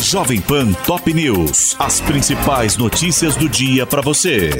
Jovem Pan Top News. As principais notícias do dia para você.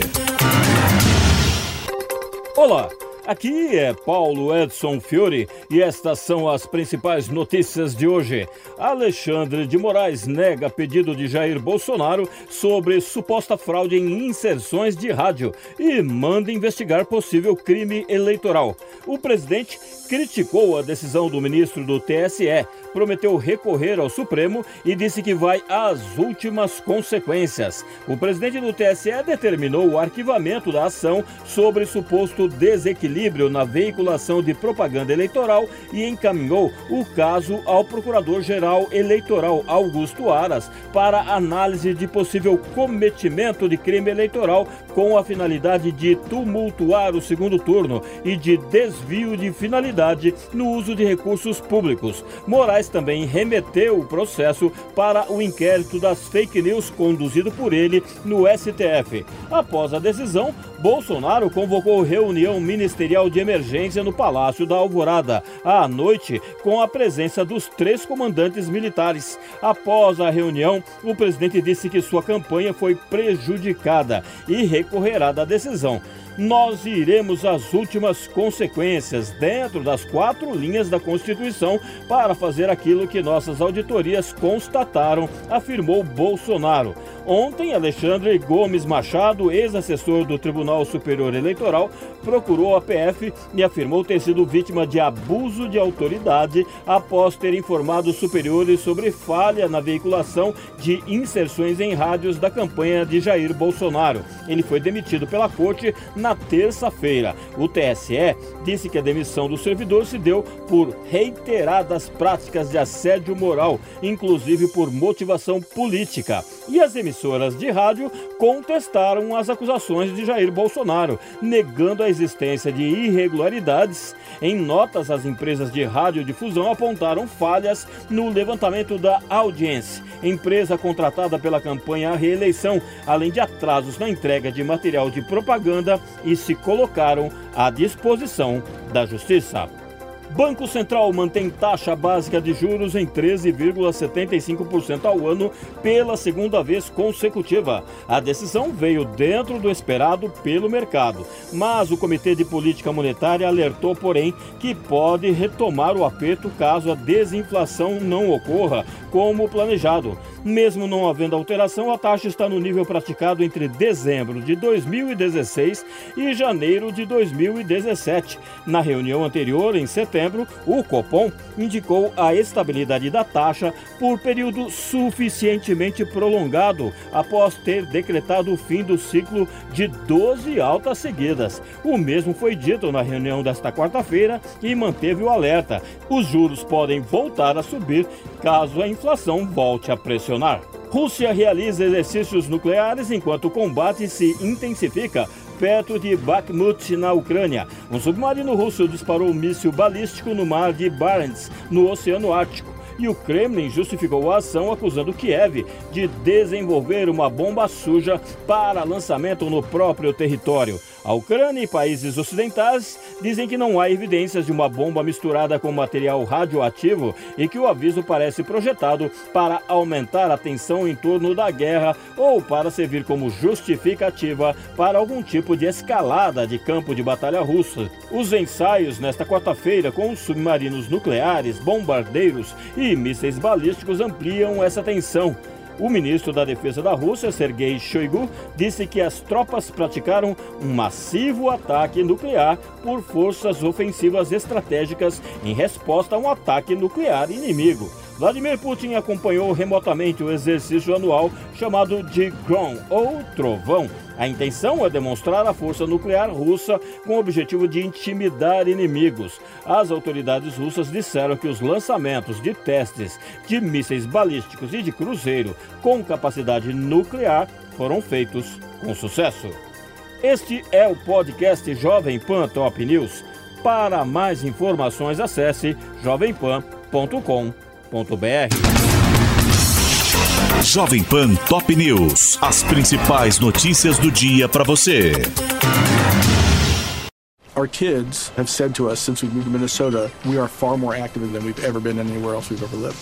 Olá, aqui é Paulo Edson Fiore e estas são as principais notícias de hoje. Alexandre de Moraes nega pedido de Jair Bolsonaro sobre suposta fraude em inserções de rádio e manda investigar possível crime eleitoral. O presidente criticou a decisão do ministro do TSE, prometeu recorrer ao Supremo e disse que vai às últimas consequências. O presidente do TSE determinou o arquivamento da ação sobre suposto desequilíbrio na veiculação de propaganda eleitoral e encaminhou o caso ao Procurador-Geral Eleitoral Augusto Aras para análise de possível cometimento de crime eleitoral com a finalidade de tumultuar o segundo turno e de desvio de finalidade no uso de recursos públicos. Moraes também remeteu o processo para o inquérito das fake news conduzido por ele no STF. Após a decisão, Bolsonaro convocou reunião ministerial de emergência no Palácio da Alvorada à noite, com a presença dos três comandantes militares. Após a reunião, o presidente disse que sua campanha foi prejudicada e recorrerá da decisão nós iremos às últimas consequências dentro das quatro linhas da Constituição para fazer aquilo que nossas auditorias constataram, afirmou Bolsonaro. Ontem, Alexandre Gomes Machado, ex-assessor do Tribunal Superior Eleitoral, procurou a PF e afirmou ter sido vítima de abuso de autoridade após ter informado superiores sobre falha na veiculação de inserções em rádios da campanha de Jair Bolsonaro. Ele foi demitido pela corte na terça-feira. O TSE disse que a demissão do servidor se deu por reiteradas práticas de assédio moral, inclusive por motivação política. E as emissoras de rádio contestaram as acusações de Jair Bolsonaro, negando a existência de irregularidades. Em notas, as empresas de radiodifusão apontaram falhas no levantamento da audiência, empresa contratada pela campanha à reeleição, além de atrasos na entrega de material de propaganda e se colocaram à disposição da Justiça. Banco Central mantém taxa básica de juros em 13,75% ao ano pela segunda vez consecutiva. A decisão veio dentro do esperado pelo mercado, mas o Comitê de Política Monetária alertou, porém, que pode retomar o aperto caso a desinflação não ocorra como planejado. Mesmo não havendo alteração, a taxa está no nível praticado entre dezembro de 2016 e janeiro de 2017. Na reunião anterior, em setembro, o Copom indicou a estabilidade da taxa por período suficientemente prolongado após ter decretado o fim do ciclo de 12 altas seguidas. O mesmo foi dito na reunião desta quarta-feira e manteve o alerta. Os juros podem voltar a subir caso a inflação volte a pressionar. Rússia realiza exercícios nucleares enquanto o combate se intensifica perto de Bakhmut, na Ucrânia. Um submarino russo disparou um míssil balístico no mar de Barents, no Oceano Ártico e o Kremlin justificou a ação acusando Kiev de desenvolver uma bomba suja para lançamento no próprio território. A Ucrânia e países ocidentais dizem que não há evidências de uma bomba misturada com material radioativo e que o aviso parece projetado para aumentar a tensão em torno da guerra ou para servir como justificativa para algum tipo de escalada de campo de batalha russa. Os ensaios nesta quarta-feira com os submarinos nucleares, bombardeiros e mísseis balísticos ampliam essa tensão. O ministro da Defesa da Rússia, Sergei Shoigu, disse que as tropas praticaram um massivo ataque nuclear por forças ofensivas estratégicas em resposta a um ataque nuclear inimigo. Vladimir Putin acompanhou remotamente o exercício anual chamado de Grom, ou Trovão. A intenção é demonstrar a força nuclear russa com o objetivo de intimidar inimigos. As autoridades russas disseram que os lançamentos de testes de mísseis balísticos e de cruzeiro com capacidade nuclear foram feitos com sucesso. Este é o podcast Jovem Pan Top News. Para mais informações, acesse jovempan.com.br. Jovem Pan Top News. As principais notícias do dia para você. Our kids have said to us since we moved to Minnesota, we are far more active than we've ever been anywhere else we've ever lived.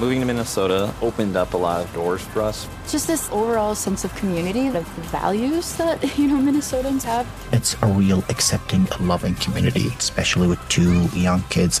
Moving to Minnesota opened up a lot of doors for us. Just this overall sense of community, of values that, you know, Minnesotans have. It's a real accepting, loving community, especially with two young kids.